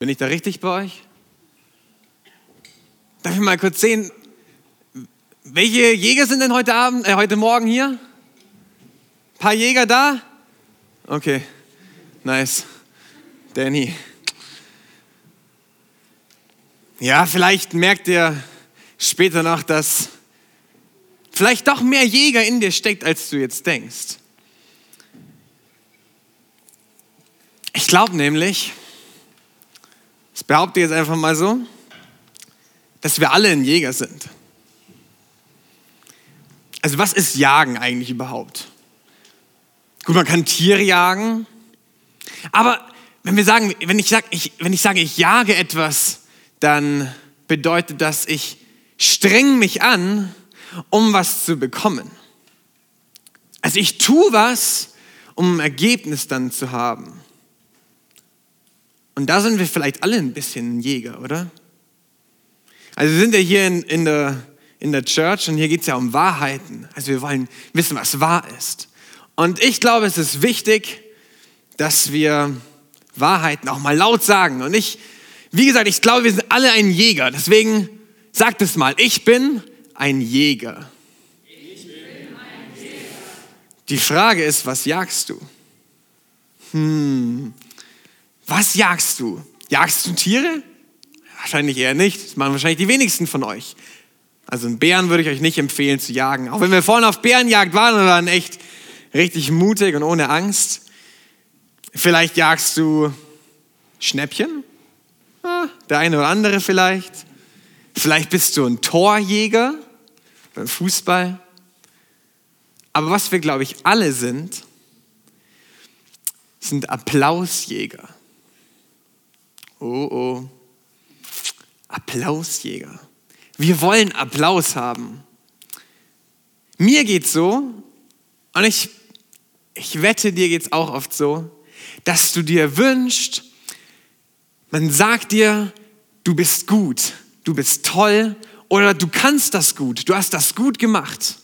Bin ich da richtig bei euch? Darf ich mal kurz sehen, welche Jäger sind denn heute Abend, äh, heute Morgen hier? Ein paar Jäger da? Okay, nice. Danny. Ja, vielleicht merkt ihr später noch, dass vielleicht doch mehr Jäger in dir steckt, als du jetzt denkst. Ich glaube nämlich, ich behaupte jetzt einfach mal so, dass wir alle ein Jäger sind. Also was ist Jagen eigentlich überhaupt? Gut, man kann Tiere jagen, aber wenn wir sagen, wenn ich, sag, ich, wenn ich sage, ich jage etwas, dann bedeutet das, ich streng mich an, um was zu bekommen. Also ich tue was, um ein Ergebnis dann zu haben. Und da sind wir vielleicht alle ein bisschen Jäger, oder? Also wir sind ja hier in, in, der, in der Church und hier geht es ja um Wahrheiten. Also wir wollen wissen, was wahr ist. Und ich glaube, es ist wichtig, dass wir Wahrheiten auch mal laut sagen. Und ich, wie gesagt, ich glaube, wir sind alle ein Jäger. Deswegen sagt es mal, ich bin ein Jäger. Ich bin ein Jäger. Die Frage ist, was jagst du? Hm, was jagst du? Jagst du Tiere? Wahrscheinlich eher nicht. Das machen wahrscheinlich die wenigsten von euch. Also einen Bären würde ich euch nicht empfehlen zu jagen. Auch wenn wir vorhin auf Bärenjagd waren und waren echt richtig mutig und ohne Angst. Vielleicht jagst du Schnäppchen. Ja, der eine oder andere vielleicht. Vielleicht bist du ein Torjäger beim Fußball. Aber was wir, glaube ich, alle sind, sind Applausjäger. Oh oh. Applausjäger. Wir wollen Applaus haben. Mir geht's so, und ich, ich wette, dir geht's auch oft so, dass du dir wünschst, man sagt dir, du bist gut, du bist toll oder du kannst das gut, du hast das gut gemacht.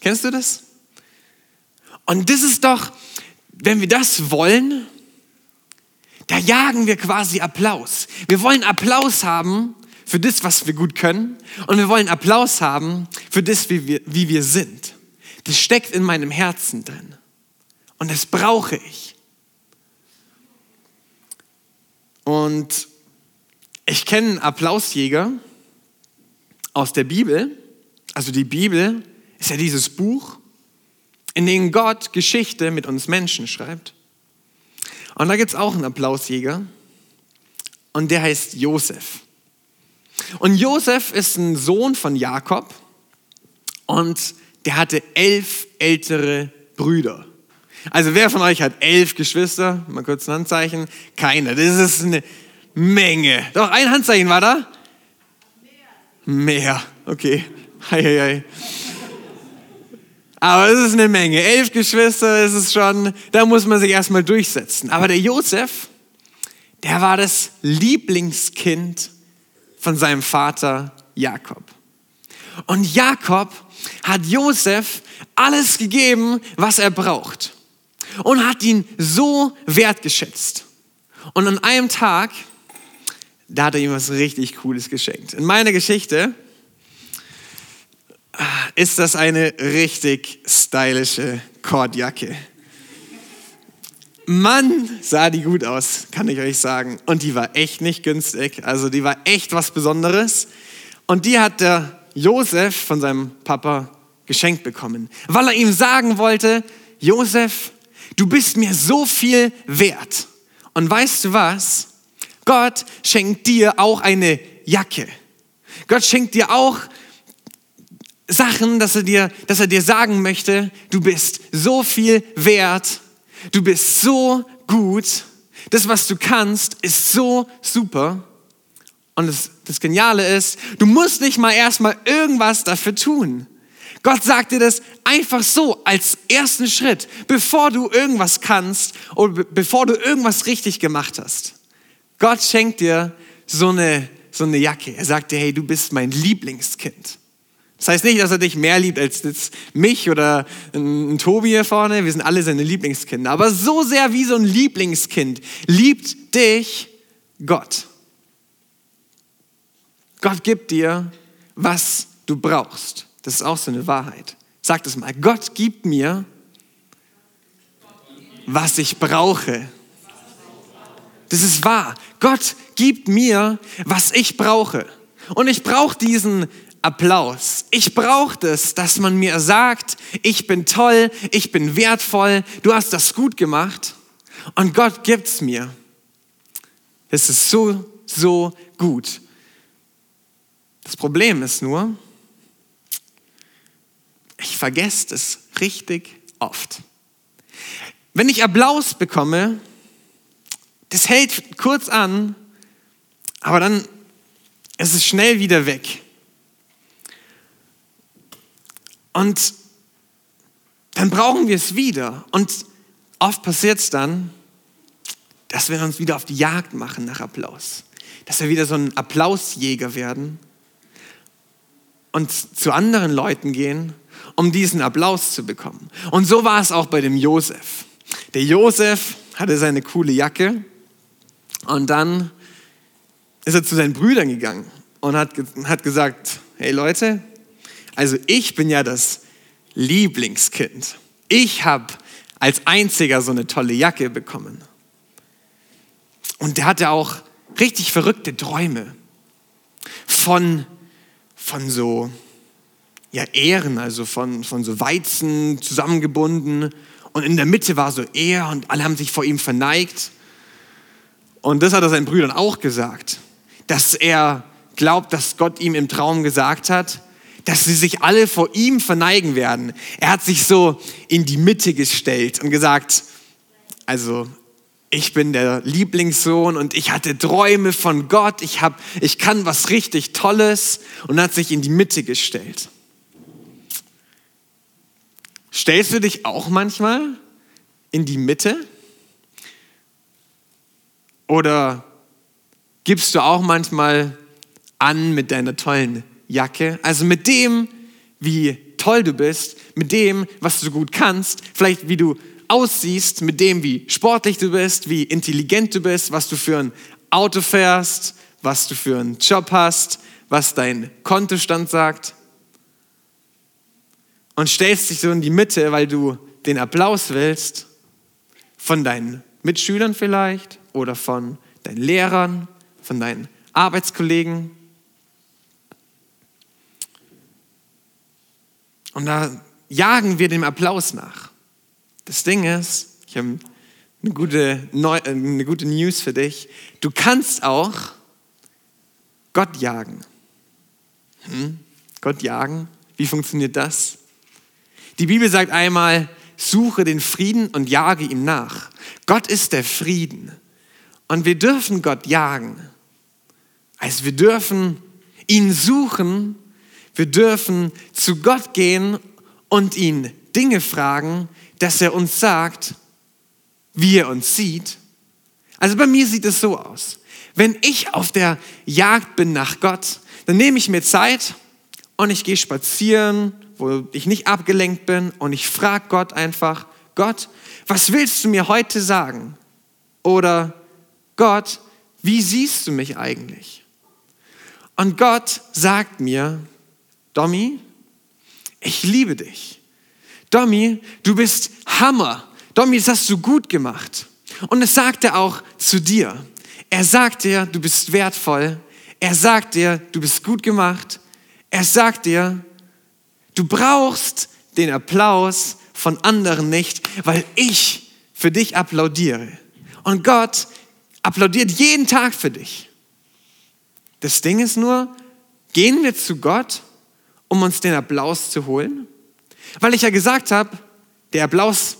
Kennst du das? Und das ist doch, wenn wir das wollen, da jagen wir quasi Applaus. Wir wollen Applaus haben für das, was wir gut können. Und wir wollen Applaus haben für das, wie wir, wie wir sind. Das steckt in meinem Herzen drin. Und das brauche ich. Und ich kenne einen Applausjäger aus der Bibel. Also die Bibel ist ja dieses Buch, in dem Gott Geschichte mit uns Menschen schreibt. Und da gibt es auch einen Applausjäger und der heißt Josef. Und Josef ist ein Sohn von Jakob und der hatte elf ältere Brüder. Also wer von euch hat elf Geschwister? Mal kurz ein Handzeichen. Keiner. Das ist eine Menge. Doch, ein Handzeichen war da? Mehr. Mehr. Okay. Hei, hei, hei. Aber es ist eine Menge. Elf Geschwister ist es schon, da muss man sich erstmal durchsetzen. Aber der Josef, der war das Lieblingskind von seinem Vater Jakob. Und Jakob hat Josef alles gegeben, was er braucht. Und hat ihn so wertgeschätzt. Und an einem Tag, da hat er ihm was richtig Cooles geschenkt. In meiner Geschichte ist das eine richtig stylische Kordjacke. Mann, sah die gut aus, kann ich euch sagen. Und die war echt nicht günstig. Also die war echt was Besonderes. Und die hat der Josef von seinem Papa geschenkt bekommen, weil er ihm sagen wollte, Josef, du bist mir so viel wert. Und weißt du was? Gott schenkt dir auch eine Jacke. Gott schenkt dir auch Sachen, dass er dir, dass er dir sagen möchte, du bist so viel wert, du bist so gut, das, was du kannst, ist so super. Und das, das Geniale ist, du musst nicht mal erstmal irgendwas dafür tun. Gott sagt dir das einfach so als ersten Schritt, bevor du irgendwas kannst oder bevor du irgendwas richtig gemacht hast. Gott schenkt dir so eine, so eine Jacke. Er sagt dir, hey, du bist mein Lieblingskind. Das heißt nicht, dass er dich mehr liebt als mich oder ein Tobi hier vorne. Wir sind alle seine Lieblingskinder. Aber so sehr wie so ein Lieblingskind liebt dich Gott. Gott gibt dir, was du brauchst. Das ist auch so eine Wahrheit. Sag das mal. Gott gibt mir, was ich brauche. Das ist wahr. Gott gibt mir, was ich brauche. Und ich brauche diesen Applaus. Ich brauche das, dass man mir sagt, ich bin toll, ich bin wertvoll, du hast das gut gemacht. Und Gott gibt es mir. Es ist so, so gut. Das Problem ist nur, ich vergesse es richtig oft. Wenn ich Applaus bekomme, das hält kurz an, aber dann ist es schnell wieder weg. Und dann brauchen wir es wieder. Und oft passiert es dann, dass wir uns wieder auf die Jagd machen nach Applaus. Dass wir wieder so ein Applausjäger werden und zu anderen Leuten gehen, um diesen Applaus zu bekommen. Und so war es auch bei dem Josef. Der Josef hatte seine coole Jacke und dann ist er zu seinen Brüdern gegangen und hat, hat gesagt, hey Leute, also ich bin ja das Lieblingskind. Ich habe als einziger so eine tolle Jacke bekommen. Und der hatte auch richtig verrückte Träume von, von so ja, Ähren, also von, von so Weizen zusammengebunden. Und in der Mitte war so er und alle haben sich vor ihm verneigt. Und das hat er seinen Brüdern auch gesagt, dass er glaubt, dass Gott ihm im Traum gesagt hat, dass sie sich alle vor ihm verneigen werden. Er hat sich so in die Mitte gestellt und gesagt, also ich bin der Lieblingssohn und ich hatte Träume von Gott, ich, hab, ich kann was richtig Tolles und hat sich in die Mitte gestellt. Stellst du dich auch manchmal in die Mitte? Oder gibst du auch manchmal an mit deiner tollen Jacke? Also mit dem, wie toll du bist, mit dem, was du gut kannst, vielleicht wie du aussiehst, mit dem, wie sportlich du bist, wie intelligent du bist, was du für ein Auto fährst, was du für einen Job hast, was dein Kontostand sagt. Und stellst dich so in die Mitte, weil du den Applaus willst von deinen Mitschülern vielleicht oder von deinen Lehrern, von deinen Arbeitskollegen. Und da jagen wir dem Applaus nach. Das Ding ist, ich habe eine gute, Neu äh, eine gute News für dich. Du kannst auch Gott jagen. Hm? Gott jagen? Wie funktioniert das? Die Bibel sagt einmal, suche den Frieden und jage ihm nach. Gott ist der Frieden. Und wir dürfen Gott jagen. Also wir dürfen ihn suchen, wir dürfen zu Gott gehen und ihn Dinge fragen, dass er uns sagt, wie er uns sieht. Also bei mir sieht es so aus. Wenn ich auf der Jagd bin nach Gott, dann nehme ich mir Zeit und ich gehe spazieren, wo ich nicht abgelenkt bin und ich frage Gott einfach, Gott, was willst du mir heute sagen? Oder Gott, wie siehst du mich eigentlich? Und Gott sagt mir, Domi, ich liebe dich. Domi, du bist Hammer. Domi, das hast du gut gemacht. Und es sagt er auch zu dir. Er sagt dir, du bist wertvoll. Er sagt dir, du bist gut gemacht. Er sagt dir, du brauchst den Applaus von anderen nicht, weil ich für dich applaudiere. Und Gott applaudiert jeden Tag für dich. Das Ding ist nur, gehen wir zu Gott, um uns den Applaus zu holen? Weil ich ja gesagt habe, der Applaus,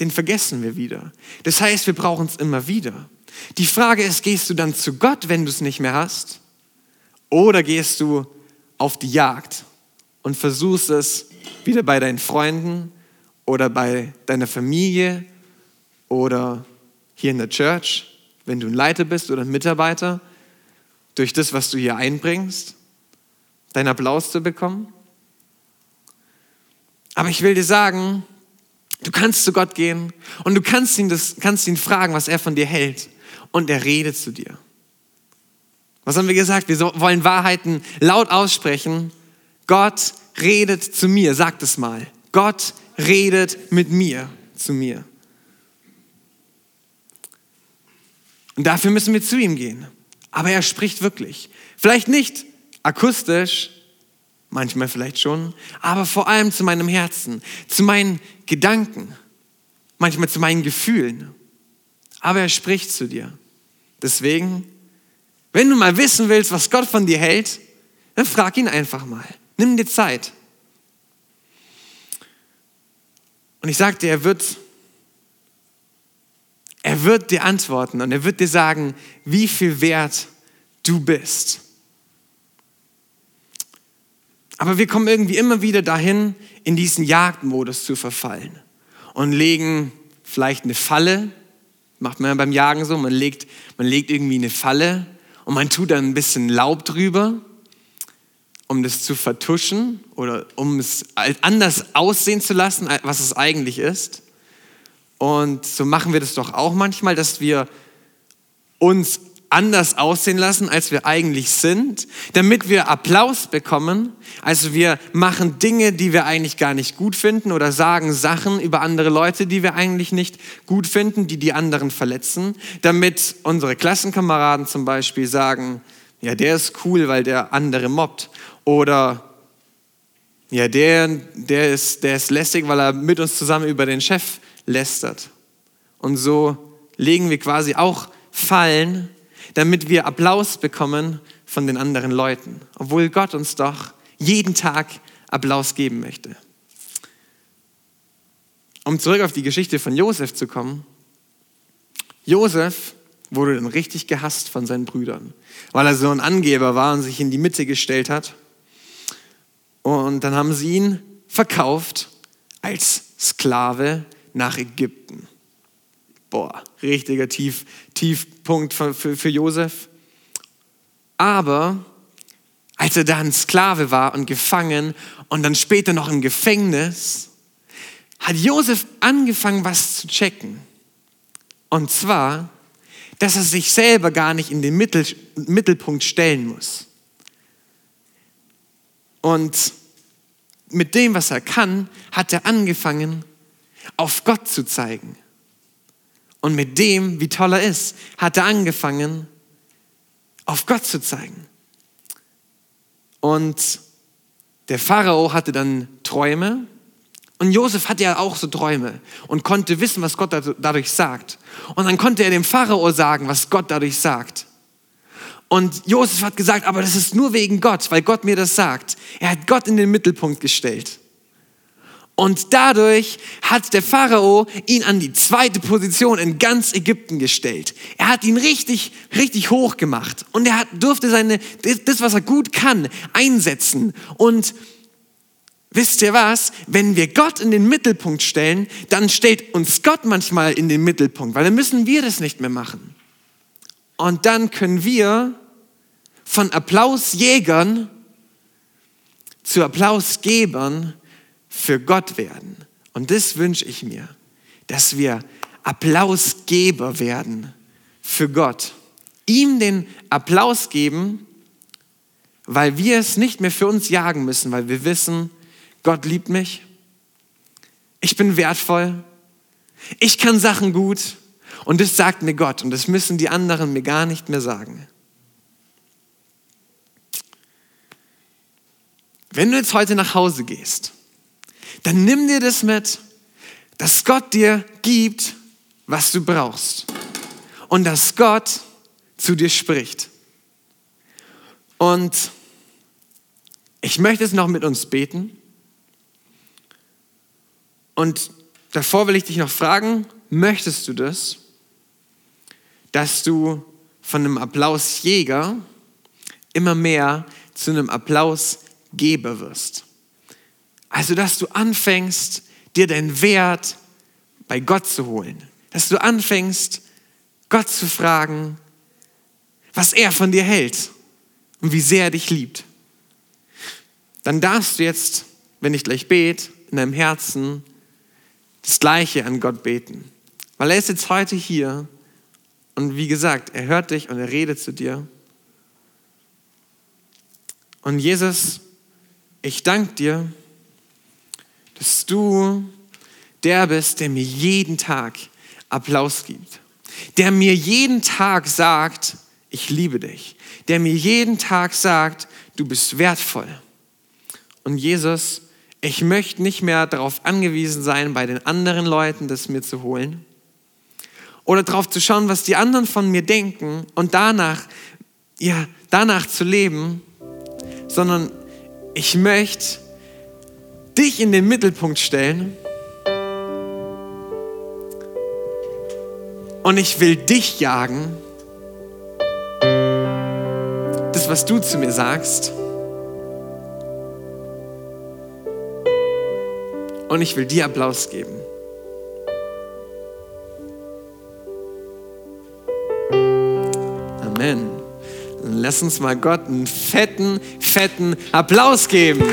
den vergessen wir wieder. Das heißt, wir brauchen es immer wieder. Die Frage ist, gehst du dann zu Gott, wenn du es nicht mehr hast? Oder gehst du auf die Jagd und versuchst es wieder bei deinen Freunden oder bei deiner Familie oder hier in der Church, wenn du ein Leiter bist oder ein Mitarbeiter, durch das, was du hier einbringst, deinen Applaus zu bekommen? Aber ich will dir sagen, du kannst zu Gott gehen und du kannst ihn, das, kannst ihn fragen, was er von dir hält. Und er redet zu dir. Was haben wir gesagt? Wir wollen Wahrheiten laut aussprechen. Gott redet zu mir, sagt es mal. Gott redet mit mir, zu mir. Und dafür müssen wir zu ihm gehen. Aber er spricht wirklich. Vielleicht nicht akustisch, manchmal vielleicht schon, aber vor allem zu meinem Herzen, zu meinen Gedanken, manchmal zu meinen Gefühlen. Aber er spricht zu dir. Deswegen, wenn du mal wissen willst, was Gott von dir hält, dann frag ihn einfach mal. Nimm dir Zeit. Und ich sagte, er wird, er wird dir antworten und er wird dir sagen, wie viel wert du bist. Aber wir kommen irgendwie immer wieder dahin, in diesen Jagdmodus zu verfallen und legen vielleicht eine Falle, macht man ja beim Jagen so, man legt, man legt irgendwie eine Falle und man tut dann ein bisschen Laub drüber um das zu vertuschen oder um es anders aussehen zu lassen, was es eigentlich ist. Und so machen wir das doch auch manchmal, dass wir uns anders aussehen lassen, als wir eigentlich sind, damit wir Applaus bekommen. Also wir machen Dinge, die wir eigentlich gar nicht gut finden oder sagen Sachen über andere Leute, die wir eigentlich nicht gut finden, die die anderen verletzen, damit unsere Klassenkameraden zum Beispiel sagen, ja, der ist cool, weil der andere mobbt. Oder ja, der, der, ist, der ist lästig, weil er mit uns zusammen über den Chef lästert. Und so legen wir quasi auch Fallen, damit wir Applaus bekommen von den anderen Leuten, obwohl Gott uns doch jeden Tag Applaus geben möchte. Um zurück auf die Geschichte von Josef zu kommen. Josef wurde dann richtig gehasst von seinen Brüdern, weil er so ein Angeber war und sich in die Mitte gestellt hat und dann haben sie ihn verkauft als Sklave nach Ägypten. Boah, richtiger Tief, Tiefpunkt für, für, für Josef. Aber als er dann Sklave war und gefangen und dann später noch im Gefängnis, hat Josef angefangen, was zu checken. Und zwar, dass er sich selber gar nicht in den Mittelpunkt stellen muss. Und mit dem, was er kann, hat er angefangen, auf Gott zu zeigen. Und mit dem, wie toll er ist, hat er angefangen, auf Gott zu zeigen. Und der Pharao hatte dann Träume und Josef hatte ja auch so Träume und konnte wissen, was Gott dadurch sagt. Und dann konnte er dem Pharao sagen, was Gott dadurch sagt. Und Josef hat gesagt, aber das ist nur wegen Gott, weil Gott mir das sagt. Er hat Gott in den Mittelpunkt gestellt. Und dadurch hat der Pharao ihn an die zweite Position in ganz Ägypten gestellt. Er hat ihn richtig, richtig hoch gemacht. Und er hat, durfte seine, das, was er gut kann, einsetzen. Und wisst ihr was? Wenn wir Gott in den Mittelpunkt stellen, dann stellt uns Gott manchmal in den Mittelpunkt, weil dann müssen wir das nicht mehr machen. Und dann können wir von Applausjägern zu Applausgebern für Gott werden. Und das wünsche ich mir, dass wir Applausgeber werden für Gott. Ihm den Applaus geben, weil wir es nicht mehr für uns jagen müssen, weil wir wissen, Gott liebt mich, ich bin wertvoll, ich kann Sachen gut und das sagt mir Gott und das müssen die anderen mir gar nicht mehr sagen. Wenn du jetzt heute nach Hause gehst, dann nimm dir das mit, dass Gott dir gibt, was du brauchst. Und dass Gott zu dir spricht. Und ich möchte es noch mit uns beten. Und davor will ich dich noch fragen, möchtest du das? dass du von einem Applausjäger immer mehr zu einem Applausgeber wirst. Also, dass du anfängst, dir deinen Wert bei Gott zu holen. Dass du anfängst, Gott zu fragen, was er von dir hält und wie sehr er dich liebt. Dann darfst du jetzt, wenn ich gleich bete, in deinem Herzen das Gleiche an Gott beten. Weil er ist jetzt heute hier und wie gesagt, er hört dich und er redet zu dir. Und Jesus, ich danke dir, dass du der bist, der mir jeden Tag Applaus gibt, der mir jeden Tag sagt, ich liebe dich, der mir jeden Tag sagt, du bist wertvoll. Und Jesus, ich möchte nicht mehr darauf angewiesen sein, bei den anderen Leuten das mir zu holen oder darauf zu schauen, was die anderen von mir denken und danach, ja, danach zu leben, sondern ich möchte dich in den Mittelpunkt stellen und ich will dich jagen. Das, was du zu mir sagst. Und ich will dir Applaus geben. Amen. Lass uns mal Gott einen fetten, fetten Applaus geben.